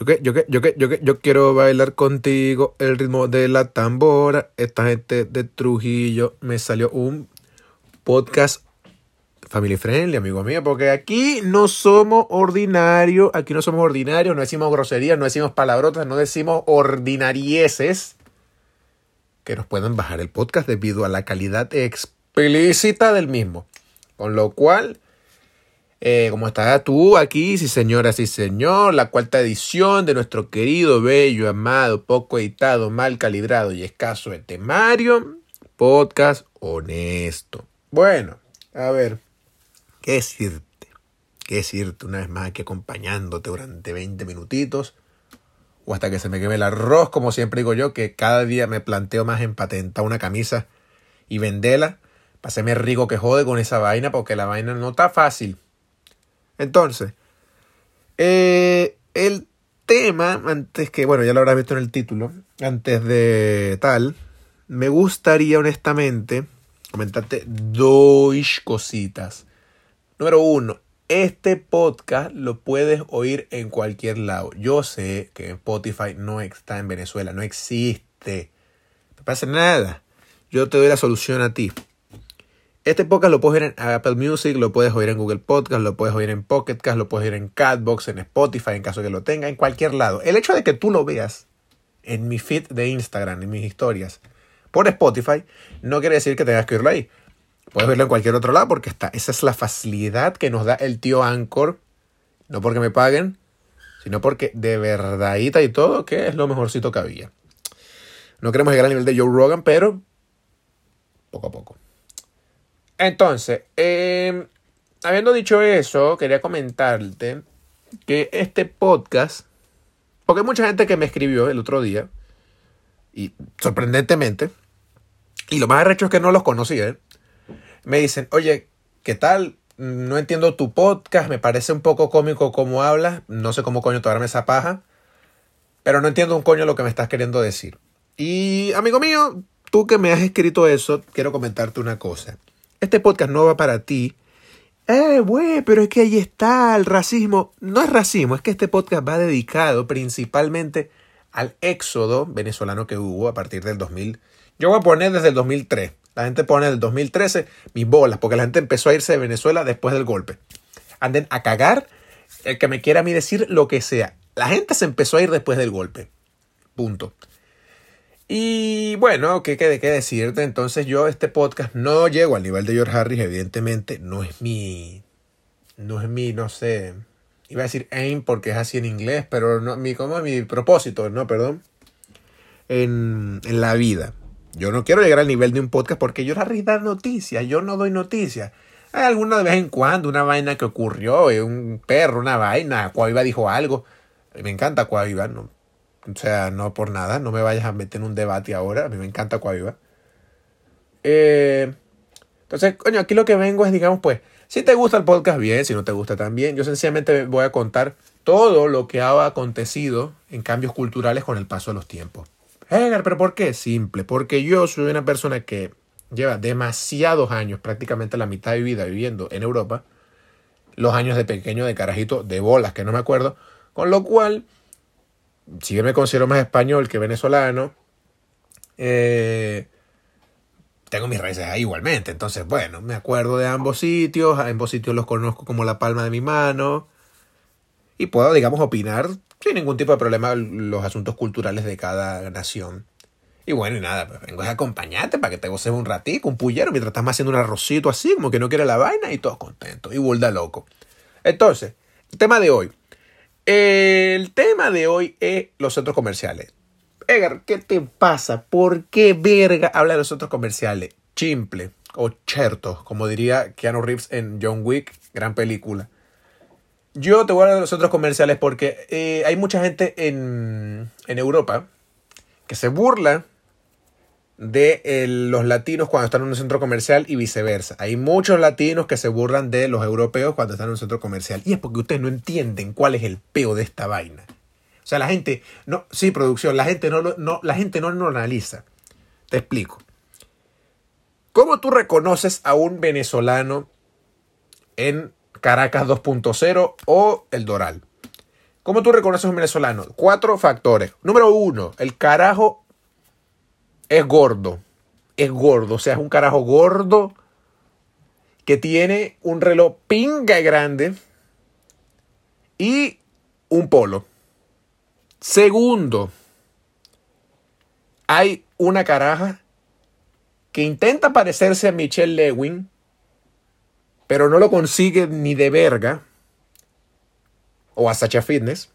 Yo que, yo que, yo que, yo que, yo quiero bailar contigo el ritmo de la tambora. Esta gente de Trujillo me salió un podcast family friendly, amigo mío, porque aquí no somos ordinarios, aquí no somos ordinarios, no decimos groserías, no decimos palabrotas, no decimos ordinarieses que nos pueden bajar el podcast debido a la calidad explícita del mismo. Con lo cual, eh, como está tú aquí, sí señora, sí señor, la cuarta edición de nuestro querido, bello, amado, poco editado, mal calibrado y escaso de temario, podcast honesto. Bueno, a ver, ¿qué decirte? ¿Qué decirte una vez más aquí acompañándote durante 20 minutitos? O hasta que se me queme el arroz, como siempre digo yo, que cada día me planteo más en patentar una camisa y venderla. Páseme rico que jode con esa vaina porque la vaina no está fácil. Entonces, eh, el tema, antes que, bueno, ya lo habrás visto en el título, antes de tal, me gustaría honestamente comentarte dos cositas. Número uno, este podcast lo puedes oír en cualquier lado. Yo sé que Spotify no está en Venezuela, no existe. No pasa nada. Yo te doy la solución a ti. Este podcast lo puedes oír en Apple Music, lo puedes oír en Google Podcast, lo puedes oír en Pocket Cast, lo puedes oír en Catbox, en Spotify, en caso que lo tenga, en cualquier lado. El hecho de que tú lo veas en mi feed de Instagram, en mis historias, por Spotify, no quiere decir que tengas que oírlo ahí. Puedes verlo en cualquier otro lado porque está. Esa es la facilidad que nos da el tío Anchor. No porque me paguen, sino porque de verdadita y todo, que es lo mejorcito que había. No queremos llegar al nivel de Joe Rogan, pero poco a poco. Entonces, eh, habiendo dicho eso, quería comentarte que este podcast, porque hay mucha gente que me escribió el otro día, y sorprendentemente, y lo más arrecho es que no los conocía, ¿eh? me dicen, oye, ¿qué tal? No entiendo tu podcast, me parece un poco cómico cómo hablas, no sé cómo coño tomarme esa paja, pero no entiendo un coño lo que me estás queriendo decir. Y amigo mío, tú que me has escrito eso, quiero comentarte una cosa. Este podcast no va para ti. Eh, güey, pero es que ahí está el racismo. No es racismo, es que este podcast va dedicado principalmente al éxodo venezolano que hubo a partir del 2000. Yo voy a poner desde el 2003. La gente pone del 2013 mis bolas, porque la gente empezó a irse de Venezuela después del golpe. Anden a cagar el que me quiera a mí decir lo que sea. La gente se empezó a ir después del golpe. Punto. Y bueno, ¿qué, qué, qué decirte? Entonces yo este podcast no llego al nivel de George Harris, evidentemente. No es mi... No es mi, no sé... Iba a decir aim porque es así en inglés, pero no, mi, como mi propósito, no, perdón. En, en la vida. Yo no quiero llegar al nivel de un podcast porque George Harris da noticias, yo no doy noticias. Hay alguna de vez en cuando una vaina que ocurrió, eh, un perro, una vaina, Cuaviva dijo algo. Me encanta Cuaviva, no, o sea, no por nada, no me vayas a meter en un debate ahora. A mí me encanta Coaviva. Eh, entonces, coño, aquí lo que vengo es, digamos, pues, si te gusta el podcast, bien, si no te gusta también. Yo sencillamente voy a contar todo lo que ha acontecido en cambios culturales con el paso de los tiempos. Edgar, pero ¿por qué? Simple, porque yo soy una persona que lleva demasiados años, prácticamente la mitad de mi vida viviendo en Europa, los años de pequeño, de carajito, de bolas, que no me acuerdo, con lo cual si bien me considero más español que venezolano, eh, tengo mis raíces ahí igualmente. Entonces, bueno, me acuerdo de ambos sitios, a ambos sitios los conozco como la palma de mi mano y puedo, digamos, opinar sin ningún tipo de problema los asuntos culturales de cada nación. Y bueno, y nada, pues vengo a acompañarte para que te goces un ratito, un pullero, mientras estás haciendo un arrocito así, como que no quiere la vaina y todos contentos. Y vuelta loco. Entonces, el tema de hoy. El tema de hoy es los centros comerciales. Edgar, ¿qué te pasa? ¿Por qué verga habla de los centros comerciales? Chimple o cherto, como diría Keanu Reeves en John Wick, gran película. Yo te voy a hablar de los centros comerciales porque eh, hay mucha gente en, en Europa que se burla de los latinos cuando están en un centro comercial y viceversa. Hay muchos latinos que se burlan de los europeos cuando están en un centro comercial. Y es porque ustedes no entienden cuál es el peo de esta vaina. O sea, la gente, no, sí, producción, la gente no, no, la gente no lo analiza. Te explico. ¿Cómo tú reconoces a un venezolano en Caracas 2.0 o El Doral? ¿Cómo tú reconoces un venezolano? Cuatro factores. Número uno, el carajo es gordo. Es gordo, o sea, es un carajo gordo que tiene un reloj pinga grande y un polo. Segundo, hay una caraja que intenta parecerse a Michelle Lewin, pero no lo consigue ni de verga, o a Sacha Fitness,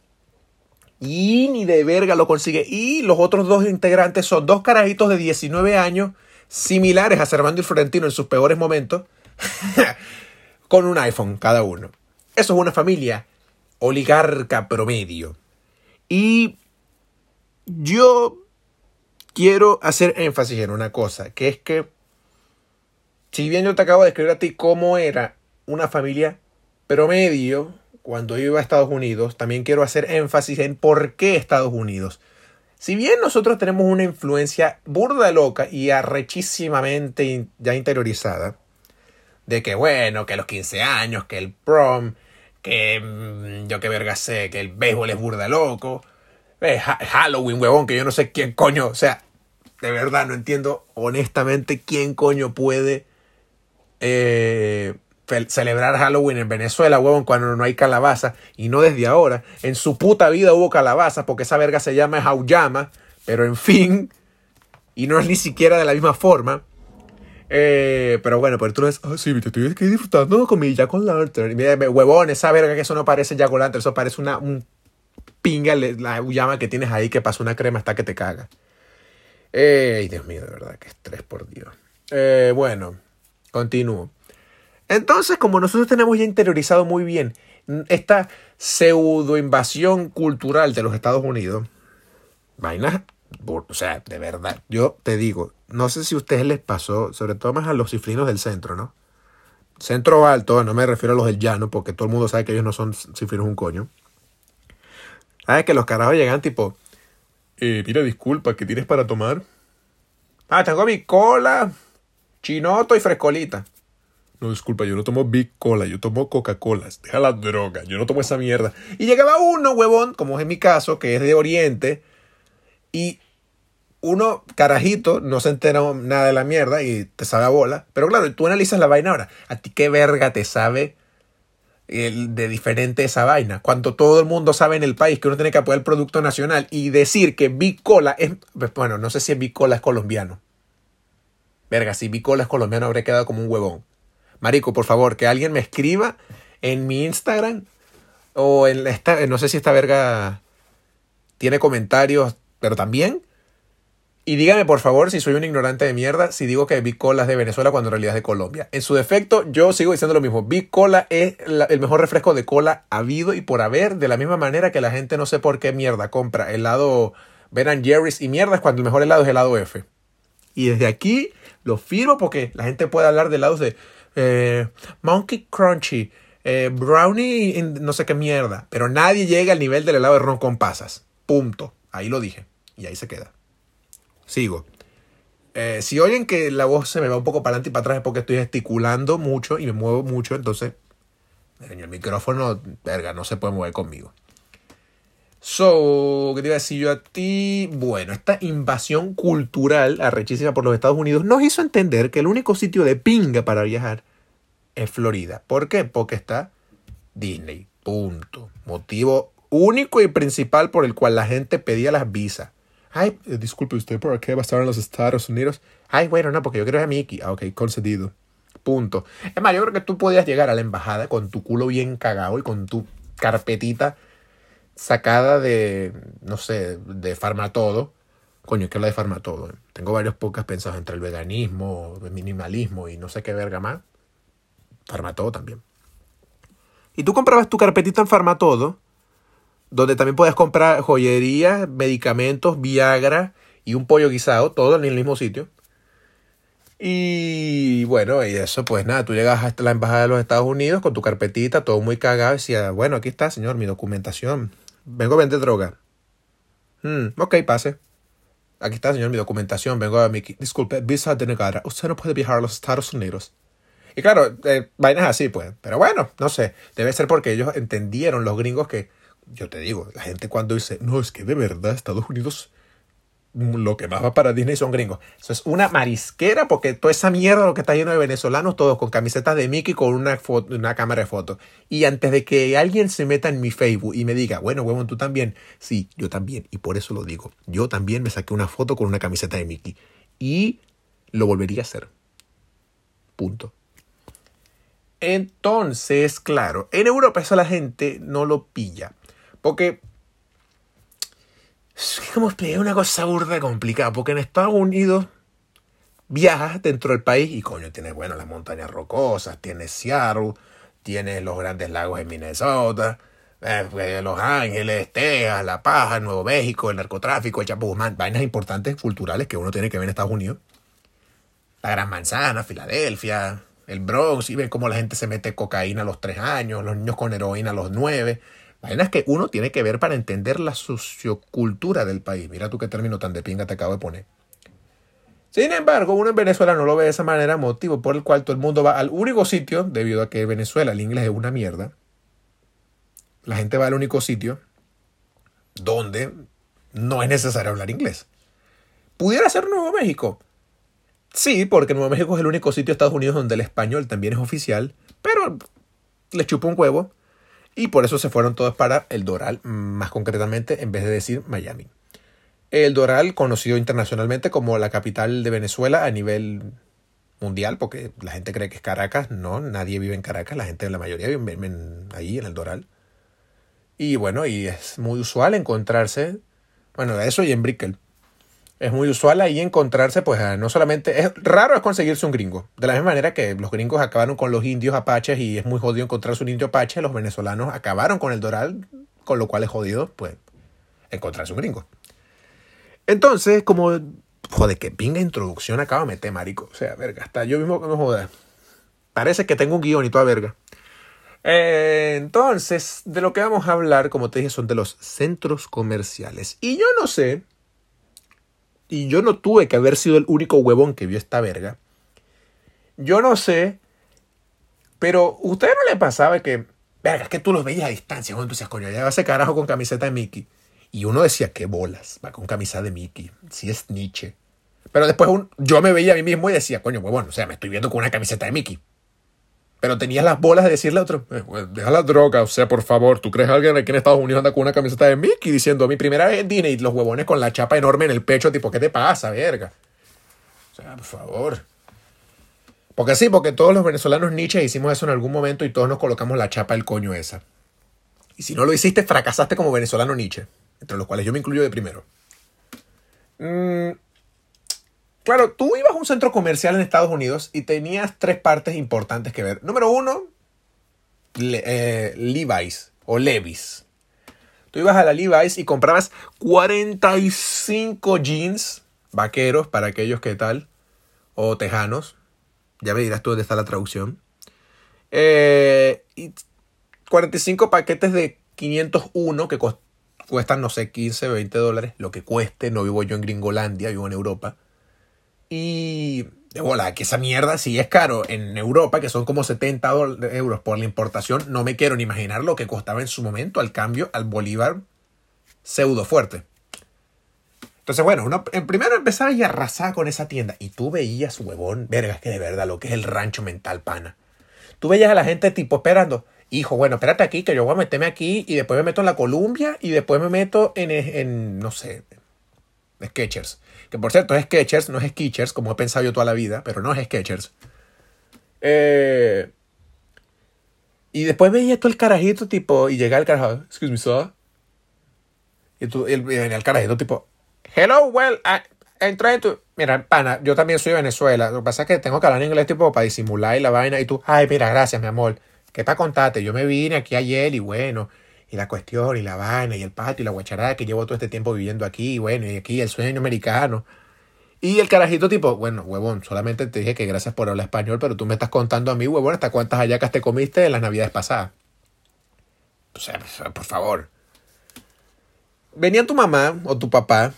y ni de verga lo consigue. Y los otros dos integrantes son dos carajitos de 19 años, similares a Servando y Florentino en sus peores momentos, con un iPhone cada uno. Eso es una familia oligarca promedio. Y yo quiero hacer énfasis en una cosa, que es que, si bien yo te acabo de escribir a ti cómo era una familia promedio cuando iba a Estados Unidos, también quiero hacer énfasis en por qué Estados Unidos. Si bien nosotros tenemos una influencia burda loca y arrechísimamente ya interiorizada, de que bueno, que los 15 años, que el prom, que mm, yo qué verga sé, que el béisbol es burda loco, eh, Halloween, huevón, que yo no sé quién coño, o sea, de verdad no entiendo honestamente quién coño puede eh, celebrar Halloween en Venezuela, huevón, cuando no hay calabaza, y no desde ahora. En su puta vida hubo calabaza, porque esa verga se llama Jauyama, pero en fin, y no es ni siquiera de la misma forma. Eh, pero bueno, pero tú ves, ah, sí, te estoy disfrutando con mi Jack Lantern. Mira, huevón, esa verga que eso no parece Jack Lantern, eso parece una un pinga, la llama que tienes ahí que pasa una crema hasta que te caga. Ay, Dios mío, de verdad, que estrés, por Dios. Eh, bueno, continúo. Entonces, como nosotros tenemos ya interiorizado muy bien esta pseudo invasión cultural de los Estados Unidos, vainas o sea, de verdad, yo te digo, no sé si a ustedes les pasó, sobre todo más a los cifrinos del centro, ¿no? Centro alto, no me refiero a los del llano, porque todo el mundo sabe que ellos no son cifrinos un coño. ¿Sabes que los carajos llegan tipo, eh, mira, disculpa, ¿qué tienes para tomar? Ah, tengo mi cola, chinoto y frescolita. No, disculpa, yo no tomo Big Cola, yo tomo Coca-Cola. Deja la droga, yo no tomo esa mierda. Y llegaba uno, huevón, como es en mi caso, que es de Oriente, y uno, carajito, no se entera nada de la mierda y te sabe a bola. Pero claro, tú analizas la vaina ahora. ¿A ti qué verga te sabe de diferente esa vaina? Cuando todo el mundo sabe en el país que uno tiene que apoyar el producto nacional y decir que Bicola es. Pues, bueno, no sé si Bicola es colombiano. Verga, si Bicola es colombiano, habría quedado como un huevón. Marico, por favor, que alguien me escriba en mi Instagram o en esta. No sé si esta verga tiene comentarios, pero también y dígame por favor si soy un ignorante de mierda si digo que Big Cola es de Venezuela cuando en realidad es de Colombia. En su defecto, yo sigo diciendo lo mismo. Big Cola es el mejor refresco de cola habido y por haber, de la misma manera que la gente no sé por qué mierda compra helado Ben Jerry's y mierda es cuando el mejor helado es helado F. Y desde aquí lo firmo porque la gente puede hablar de helados de eh, Monkey Crunchy, eh, Brownie, no sé qué mierda. Pero nadie llega al nivel del helado de ron con pasas. Punto. Ahí lo dije. Y ahí se queda. Sigo. Eh, si oyen que la voz se me va un poco para adelante y para atrás es porque estoy gesticulando mucho y me muevo mucho, entonces el micrófono, verga, no se puede mover conmigo. So, ¿qué te iba a decir yo a ti? Bueno, esta invasión cultural arrechísima por los Estados Unidos nos hizo entender que el único sitio de pinga para viajar es Florida. ¿Por qué? Porque está Disney. Punto. Motivo único y principal por el cual la gente pedía las visas. Ay, eh, disculpe usted, ¿por qué va a estar en los Estados Unidos? Ay, bueno, no, porque yo quiero ver a Mickey. Ah, ok, concedido. Punto. Es más, yo creo que tú podías llegar a la embajada con tu culo bien cagado y con tu carpetita sacada de, no sé, de Farmatodo. Coño, ¿qué es la de Farmatodo? Tengo varios pocas pensados entre el veganismo, el minimalismo y no sé qué verga más. Farmatodo también. Y tú comprabas tu carpetita en Farmatodo donde también puedes comprar joyería, medicamentos, Viagra y un pollo guisado, todo en el mismo sitio. Y bueno, y eso, pues nada, tú llegas hasta la embajada de los Estados Unidos con tu carpetita, todo muy cagado, y decía, bueno, aquí está, señor, mi documentación. Vengo a vender droga. Hmm, ok, pase. Aquí está, señor, mi documentación. Vengo a mi... Disculpe, visa denegada. Usted no puede viajar a los Estados Unidos. Y claro, eh, vainas así, pues. Pero bueno, no sé. Debe ser porque ellos entendieron, los gringos, que yo te digo, la gente cuando dice, no, es que de verdad Estados Unidos lo que más va para Disney son gringos. Eso es una marisquera porque toda esa mierda lo que está lleno de venezolanos, todos con camisetas de Mickey con una, una cámara de fotos. Y antes de que alguien se meta en mi Facebook y me diga, bueno, huevón, tú también. Sí, yo también. Y por eso lo digo. Yo también me saqué una foto con una camiseta de Mickey. Y lo volvería a hacer. Punto. Entonces, claro, en Europa eso la gente no lo pilla. Porque es como explicar una cosa burda complicada, porque en Estados Unidos viajas dentro del país y coño, tienes, bueno, las montañas rocosas, tienes Seattle, tienes los grandes lagos en Minnesota, eh, pues, Los Ángeles, Texas, La Paja, Nuevo México, el narcotráfico, el Chapo vainas importantes culturales que uno tiene que ver en Estados Unidos. La Gran Manzana, Filadelfia, el Bronx, y ven cómo la gente se mete cocaína a los tres años, los niños con heroína a los nueve. Vainas que uno tiene que ver para entender la sociocultura del país. Mira tú qué término tan de pinga te acabo de poner. Sin embargo, uno en Venezuela no lo ve de esa manera, motivo por el cual todo el mundo va al único sitio, debido a que Venezuela el inglés es una mierda. La gente va al único sitio donde no es necesario hablar inglés. ¿Pudiera ser Nuevo México? Sí, porque Nuevo México es el único sitio de Estados Unidos donde el español también es oficial, pero le chupa un huevo y por eso se fueron todos para el Doral, más concretamente, en vez de decir Miami. El Doral, conocido internacionalmente como la capital de Venezuela a nivel mundial, porque la gente cree que es Caracas, no, nadie vive en Caracas, la gente, la mayoría vive ahí en el Doral. Y bueno, y es muy usual encontrarse, bueno, eso y en Brickell es muy usual ahí encontrarse, pues no solamente, es raro es conseguirse un gringo. De la misma manera que los gringos acabaron con los indios apaches y es muy jodido encontrarse un indio apache, los venezolanos acabaron con el doral, con lo cual es jodido, pues, encontrarse un gringo. Entonces, como, joder, que pinga introducción acaba de meter, marico. O sea, verga, hasta yo mismo que me joda. Parece que tengo un guion y toda verga. Eh, entonces, de lo que vamos a hablar, como te dije, son de los centros comerciales. Y yo no sé y yo no tuve que haber sido el único huevón que vio esta verga. Yo no sé, pero ¿a usted no le pasaba que, verga, es que tú los veías a distancia, cuando tú decías, coño, ya va ese carajo con camiseta de Mickey. Y uno decía, qué bolas, va con camisa de Mickey, si es Nietzsche. Pero después yo me veía a mí mismo y decía, coño, huevón, o sea, me estoy viendo con una camiseta de Mickey. Pero tenías las bolas de decirle a otro, eh, deja la droga, o sea, por favor, ¿tú crees alguien aquí en Estados Unidos anda con una camiseta de Mickey diciendo mi primera vez en Disney y los huevones con la chapa enorme en el pecho, tipo, ¿qué te pasa, verga? O sea, por favor. Porque sí, porque todos los venezolanos Nietzsche hicimos eso en algún momento y todos nos colocamos la chapa del coño esa. Y si no lo hiciste, fracasaste como venezolano Nietzsche, entre los cuales yo me incluyo de primero. Mmm Claro, tú ibas a un centro comercial en Estados Unidos y tenías tres partes importantes que ver. Número uno, eh, Levi's o Levi's. Tú ibas a la Levi's y comprabas 45 jeans vaqueros para aquellos que tal, o tejanos. Ya me dirás tú dónde está la traducción. Eh, y 45 paquetes de 501 que cuestan, no sé, 15, 20 dólares. Lo que cueste, no vivo yo en Gringolandia, vivo en Europa. Y de bola, que esa mierda sí es caro en Europa, que son como 70 euros por la importación. No me quiero ni imaginar lo que costaba en su momento al cambio al bolívar pseudo fuerte. Entonces, bueno, uno en primero empezaba y arrasaba con esa tienda. Y tú veías, huevón, verga, que de verdad lo que es el rancho mental, pana. Tú veías a la gente tipo esperando. Hijo, bueno, espérate aquí, que yo voy a meterme aquí y después me meto en la Columbia y después me meto en, en no sé, Sketchers. Que por cierto es Sketchers, no es Sketchers, como he pensado yo toda la vida, pero no es Sketchers. Eh, y después veía todo el carajito, tipo, y llega el carajo, excuse me, sir. Y, tú, venía el carajito, tipo, hello, well, I, I'm trying to... Mira, pana, yo también soy de Venezuela. Lo que pasa es que tengo que hablar en inglés, tipo, para disimular y la vaina. Y tú, ay, mira, gracias, mi amor. ¿Qué para contarte? Yo me vine aquí ayer y bueno, y la cuestión, y la vaina, y el patio, y la guacharada que llevo todo este tiempo viviendo aquí, bueno, y aquí el sueño americano. Y el carajito tipo, bueno, huevón, solamente te dije que gracias por hablar español, pero tú me estás contando a mí, huevón, hasta cuántas hallacas te comiste en las navidades pasadas. O sea, por favor. Venía tu mamá o tu papá,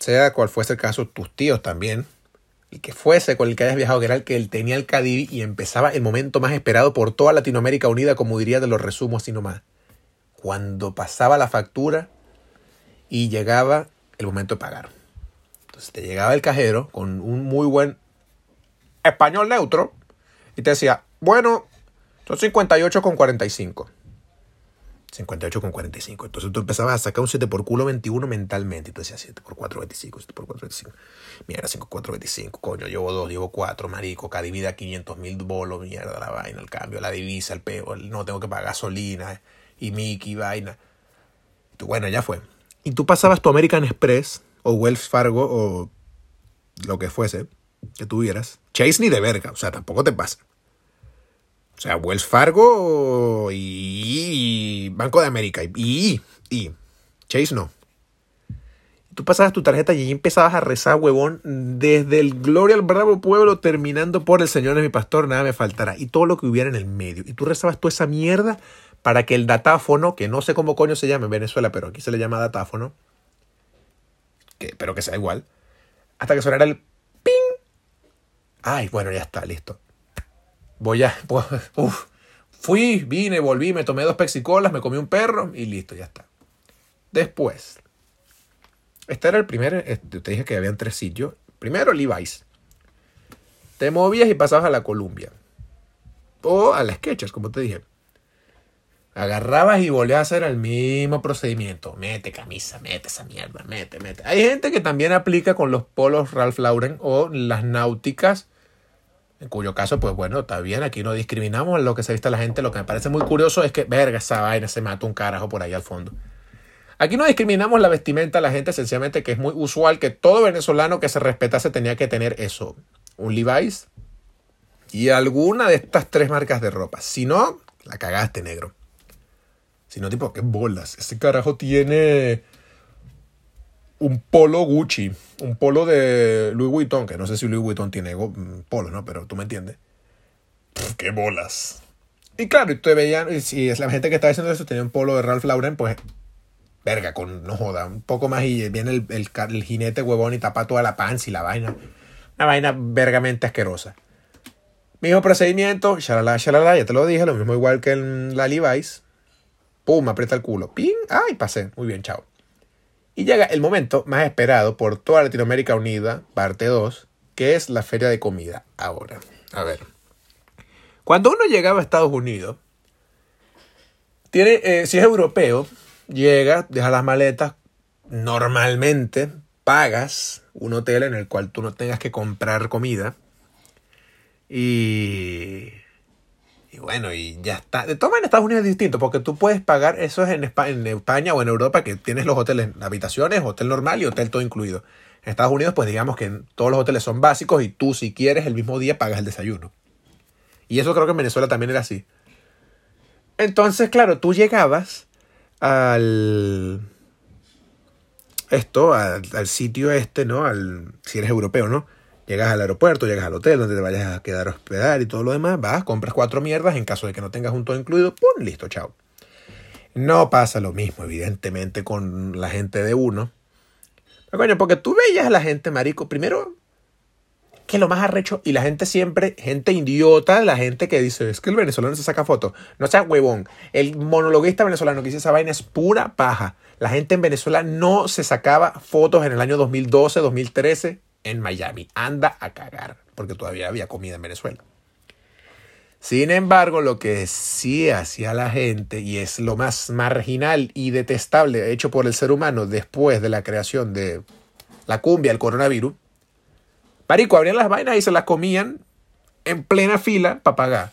sea cual fuese el caso, tus tíos también, y que fuese con el que hayas viajado, que era el que él tenía el Cadivi y empezaba el momento más esperado por toda Latinoamérica unida, como diría de los resumos así nomás cuando pasaba la factura y llegaba el momento de pagar. Entonces te llegaba el cajero con un muy buen español neutro y te decía, bueno, son 58 con 45. 58 con 45. Entonces tú empezabas a sacar un 7 por culo 21 mentalmente. Y tú decías 7 por 4, 25, 7 por 4, 25. Mierda, 5 4, 25. Coño, llevo 2, llevo 4, marico. Cada divida 500 mil bolos, mierda, la vaina, el cambio, la divisa, el peo. No tengo que pagar gasolina y Mickey, vaina. Tú, bueno, ya fue. Y tú pasabas tu American Express o Wells Fargo o lo que fuese que tuvieras. Chase ni de verga, o sea, tampoco te pasa. O sea, Wells Fargo y Banco de América. Y, y, Chase no. Tú pasabas tu tarjeta y empezabas a rezar, huevón, desde el Gloria al Bravo Pueblo, terminando por el Señor de mi pastor, nada me faltará. Y todo lo que hubiera en el medio. Y tú rezabas toda esa mierda para que el datáfono, que no sé cómo coño se llama en Venezuela, pero aquí se le llama datáfono, que, pero que sea igual, hasta que sonara el ping. Ay, bueno, ya está, listo voy a, fui, vine, volví, me tomé dos pexicolas, me comí un perro y listo, ya está. Después, este era el primer, este, te dije que habían tres sitios. Primero, Levi's. Te movías y pasabas a la Columbia. O a las Skechers, como te dije. Agarrabas y volvías a hacer el mismo procedimiento. Mete camisa, mete esa mierda, mete, mete. Hay gente que también aplica con los polos Ralph Lauren o las náuticas en cuyo caso, pues bueno, está bien, aquí no discriminamos lo que se viste la gente. Lo que me parece muy curioso es que, verga, esa vaina se mata un carajo por ahí al fondo. Aquí no discriminamos la vestimenta de la gente, sencillamente que es muy usual que todo venezolano que se respetase tenía que tener eso. Un Levi's y alguna de estas tres marcas de ropa. Si no, la cagaste, negro. Si no, tipo, qué bolas. Ese carajo tiene un polo Gucci, un polo de Louis Vuitton, que no sé si Louis Vuitton tiene mm, polo, ¿no? Pero tú me entiendes. ¡Qué bolas! Y claro, y tú veían, si es la gente que estaba haciendo eso tenía un polo de Ralph Lauren, pues, verga, con, no joda, un poco más y viene el, el, jinete huevón y tapa toda la panza y la vaina. Una vaina vergamente asquerosa. Mismo procedimiento, shalala, shalala, ya te lo dije, lo mismo igual que en la Levi's. Pum, aprieta el culo. Ping, ay, pasé. Muy bien, chao. Y llega el momento más esperado por toda Latinoamérica Unida, parte 2, que es la feria de comida. Ahora, a ver. Cuando uno llegaba a Estados Unidos, tiene, eh, si es europeo, llega, deja las maletas, normalmente pagas un hotel en el cual tú no tengas que comprar comida. Y y bueno, y ya está. De todas maneras, en Estados Unidos es distinto, porque tú puedes pagar, eso es en España, o en Europa, que tienes los hoteles, habitaciones, hotel normal y hotel todo incluido. En Estados Unidos, pues digamos que todos los hoteles son básicos y tú, si quieres, el mismo día pagas el desayuno. Y eso creo que en Venezuela también era así. Entonces, claro, tú llegabas al. Esto, al sitio este, ¿no? Al, si eres europeo, ¿no? Llegas al aeropuerto, llegas al hotel donde te vayas a quedar a hospedar y todo lo demás, vas, compras cuatro mierdas en caso de que no tengas un todo incluido, ¡pum! Listo, chao. No pasa lo mismo, evidentemente, con la gente de uno. Pero coño, porque tú veías a la gente, marico, primero, que lo más arrecho, y la gente siempre, gente idiota, la gente que dice, es que el venezolano se saca fotos. No sea huevón. El monologuista venezolano que dice esa vaina es pura paja. La gente en Venezuela no se sacaba fotos en el año 2012, 2013, en Miami. Anda a cagar, porque todavía había comida en Venezuela. Sin embargo, lo que sí hacía la gente, y es lo más marginal y detestable hecho por el ser humano después de la creación de la cumbia, el coronavirus, Marico, abrían las vainas y se las comían en plena fila para pagar.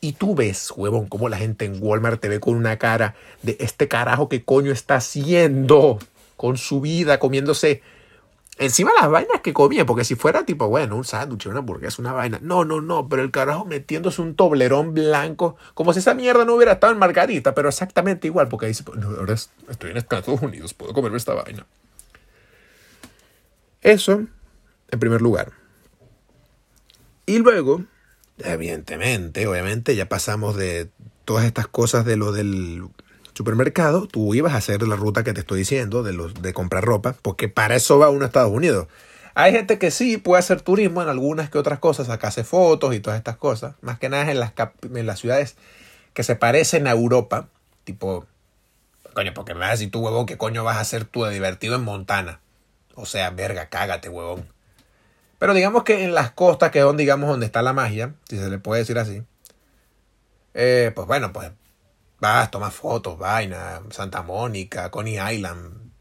Y tú ves, huevón, cómo la gente en Walmart te ve con una cara de este carajo que coño está haciendo con su vida, comiéndose Encima las vainas que comía, porque si fuera tipo, bueno, un sándwich, una hamburguesa, una vaina. No, no, no, pero el carajo metiéndose un toblerón blanco, como si esa mierda no hubiera estado en Margarita, pero exactamente igual, porque dice, ahora estoy en Estados Unidos, puedo comerme esta vaina. Eso, en primer lugar. Y luego, evidentemente, obviamente, ya pasamos de todas estas cosas de lo del supermercado, tú ibas a hacer la ruta que te estoy diciendo de, los, de comprar ropa, porque para eso va uno a Estados Unidos. Hay gente que sí puede hacer turismo en algunas que otras cosas, sacarse fotos y todas estas cosas, más que nada en las, en las ciudades que se parecen a Europa, tipo Coño, porque me vas a decir tú, huevón, ¿qué coño vas a hacer tú de divertido en Montana? O sea, verga, cágate, huevón. Pero digamos que en las costas, que es donde, digamos, donde está la magia, si se le puede decir así, eh, pues bueno, pues vas, tomas fotos, vaina, Santa Mónica, Coney Island,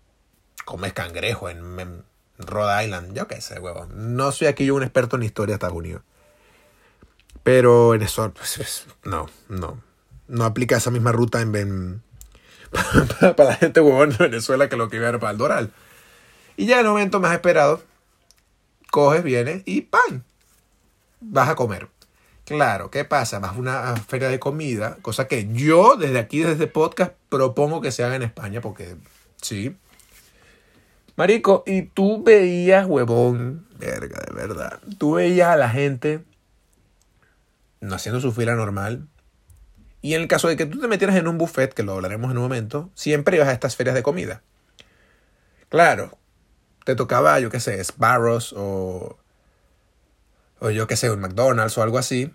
comes cangrejo en, Rhode Island, yo qué sé, huevón. No soy aquí yo un experto en historia de Estados Unidos. Pero en eso, pues, no, no. No aplica esa misma ruta en, para, la gente huevón de Venezuela que lo que iba a ver para el Doral. Y ya en el momento más esperado, coges, vienes y ¡pam! Vas a comer. Claro, ¿qué pasa? Vas a una feria de comida, cosa que yo desde aquí, desde podcast, propongo que se haga en España, porque sí. Marico, y tú veías, huevón, verga, de verdad. Tú veías a la gente no haciendo su fila normal. Y en el caso de que tú te metieras en un buffet, que lo hablaremos en un momento, siempre ibas a estas ferias de comida. Claro, te tocaba, yo qué sé, Sparrows o, o yo qué sé, un McDonald's o algo así.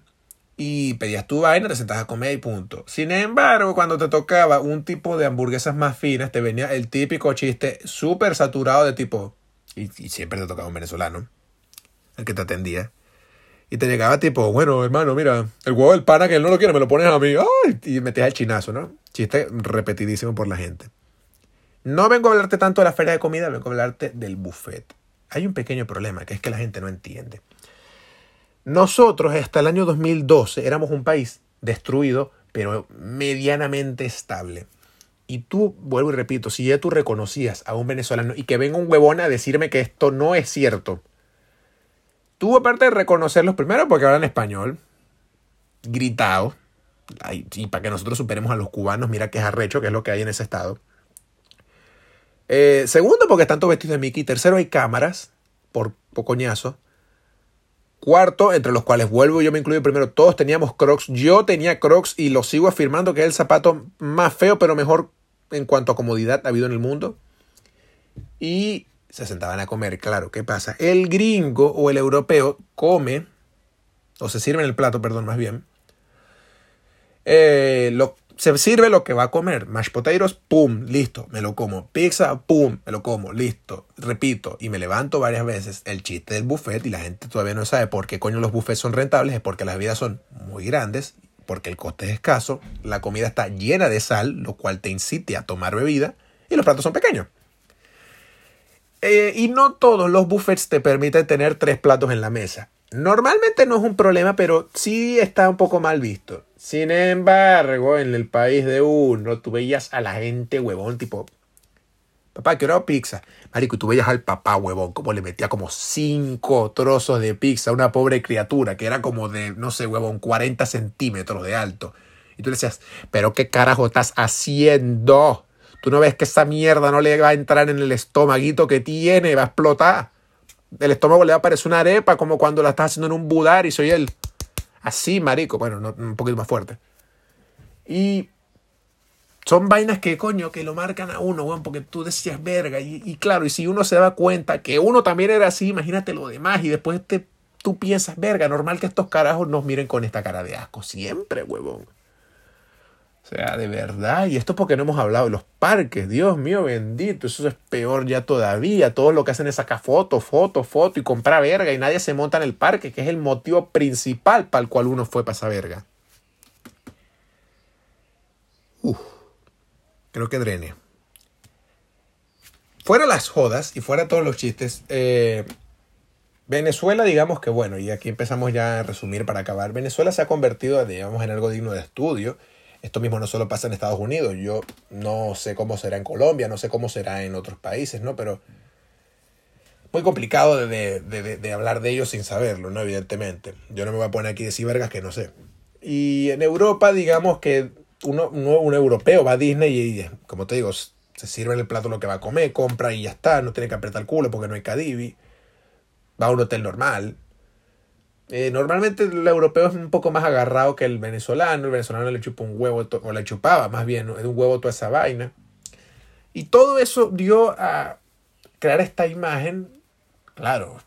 Y pedías tu vaina, te sentabas a comer y punto. Sin embargo, cuando te tocaba un tipo de hamburguesas más finas, te venía el típico chiste súper saturado de tipo. Y, siempre te tocaba un venezolano, el que te atendía. Y te llegaba tipo, bueno, hermano, mira, el huevo del pana que él no lo quiere, me lo pones a mí. ¡Ay! Y metías el chinazo, ¿no? Chiste repetidísimo por la gente. No vengo a hablarte tanto de la feria de comida, vengo a hablarte del buffet. Hay un pequeño problema, que es que la gente no entiende. Nosotros hasta el año 2012 éramos un país destruido, pero medianamente estable. Y tú, vuelvo y repito, si ya tú reconocías a un venezolano y que venga un huevón a decirme que esto no es cierto, tú aparte de reconocerlos primero porque hablan español, gritado, y para que nosotros superemos a los cubanos, mira que es arrecho, que es lo que hay en ese estado. Eh, segundo, porque están todos vestidos de Mickey. Tercero, hay cámaras, por, pocoñazo. Cuarto, entre los cuales vuelvo, yo me incluyo primero, todos teníamos crocs. Yo tenía crocs y lo sigo afirmando que es el zapato más feo, pero mejor en cuanto a comodidad ha habido en el mundo. Y se sentaban a comer, claro, ¿qué pasa? El gringo o el europeo come, o se sirve en el plato, perdón, más bien, eh, lo, se sirve lo que va a comer. Mashed potatoes, pum, listo, me lo como. Pizza, pum, me lo como, listo. Repito, y me levanto varias veces. El chiste del buffet, y la gente todavía no sabe por qué coño los buffets son rentables, es porque las vidas son muy grandes, porque el coste es escaso, la comida está llena de sal, lo cual te incite a tomar bebida, y los platos son pequeños. Eh, y no todos los buffets te permiten tener tres platos en la mesa. Normalmente no es un problema, pero sí está un poco mal visto. Sin embargo, en el país de uno, tú veías a la gente huevón, tipo, papá, quiero pizza. Marico, tú veías al papá huevón, como le metía como cinco trozos de pizza a una pobre criatura que era como de, no sé, huevón, 40 centímetros de alto. Y tú le decías, pero qué carajo estás haciendo. Tú no ves que esa mierda no le va a entrar en el estomaguito que tiene, va a explotar el estómago le va a parecer una arepa, como cuando la estás haciendo en un budar y soy él. Así, marico. Bueno, un poquito más fuerte. Y son vainas que, coño, que lo marcan a uno, weón, porque tú decías verga. Y, claro, y si uno se da cuenta que uno también era así, imagínate lo demás. Y después te, tú piensas, verga, normal que estos carajos nos miren con esta cara de asco. Siempre, huevón. O sea, de verdad. Y esto porque no hemos hablado de los parques. Dios mío, bendito. Eso es peor ya todavía. Todo lo que hacen es sacar foto, foto, foto y comprar verga. Y nadie se monta en el parque, que es el motivo principal para el cual uno fue para esa verga. Uf. Creo que drene. Fuera las jodas y fuera todos los chistes. Eh, Venezuela, digamos que bueno, y aquí empezamos ya a resumir para acabar. Venezuela se ha convertido, digamos, en algo digno de estudio esto mismo no solo pasa en Estados Unidos, yo no sé cómo será en Colombia, no sé cómo será en otros países, ¿no? Pero muy complicado de, hablar de ellos sin saberlo, ¿no? Evidentemente. Yo no me voy a poner aquí a decir vergas que no sé. Y en Europa, digamos que uno, un europeo va a Disney y, como te digo, se sirve en el plato lo que va a comer, compra y ya está, no tiene que apretar el culo porque no hay cadivi. Va a un hotel normal, eh, normalmente el europeo es un poco más agarrado que el venezolano. El venezolano le chupa un huevo, o le chupaba más bien, es un huevo toda esa vaina. Y todo eso dio a crear esta imagen. Claro,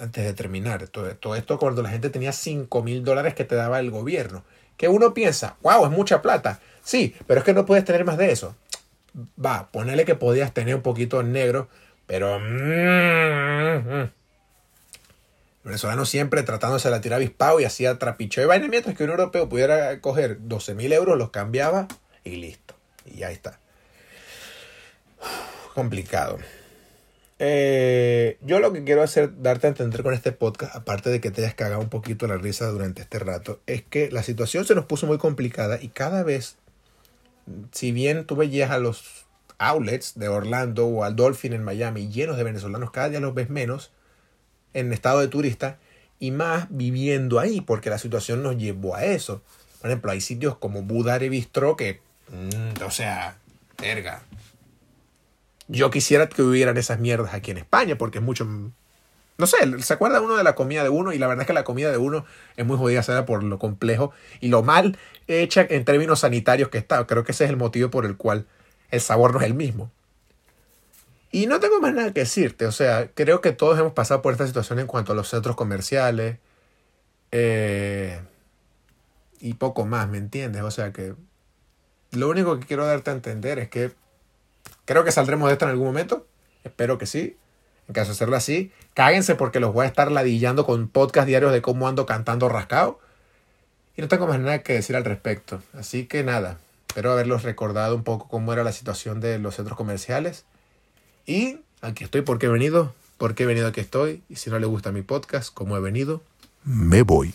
antes de terminar, todo, todo esto cuando la gente tenía 5 mil dólares que te daba el gobierno. Que uno piensa, wow, es mucha plata. Sí, pero es que no puedes tener más de eso. va, ponele que podías tener un poquito negro, pero... Mm, mm. Venezolano siempre tratándose de la tirar avispado y hacía trapicho y vaina, mientras que un europeo pudiera coger 12 mil euros, los cambiaba y listo. Y ya está. complicado. Eh, yo lo que quiero hacer, darte a entender con este podcast, aparte de que te hayas cagado un poquito la risa durante este rato, es que la situación se nos puso muy complicada y cada vez, si bien tú veías a los outlets de Orlando o al Dolphin en Miami llenos de venezolanos, cada día los ves menos en estado de turista y más viviendo ahí, porque la situación nos llevó a eso. Por ejemplo, hay sitios como Budare Bistro que, mm, o sea, verga. Yo quisiera que hubieran esas mierdas aquí en España, porque es mucho. No sé, se acuerda uno de la comida de uno, y la verdad es que la comida de uno es muy jodida sea por lo complejo y lo mal hecha en términos sanitarios que está. Creo que ese es el motivo por el cual el sabor no es el mismo. Y no tengo más nada que decirte, o sea, creo que todos hemos pasado por esta situación en cuanto a los centros comerciales eh, y poco más, ¿me entiendes? O sea que lo único que quiero darte a entender es que creo que saldremos de esto en algún momento, espero que sí. En caso de hacerlo así, cáguense porque los voy a estar ladillando con podcast diarios de cómo ando cantando rascado. Y no tengo más nada que decir al respecto. Así que nada, espero haberlos recordado un poco cómo era la situación de los centros comerciales. Y aquí estoy porque he venido, porque he venido aquí estoy. Y si no le gusta mi podcast, como he venido, me voy.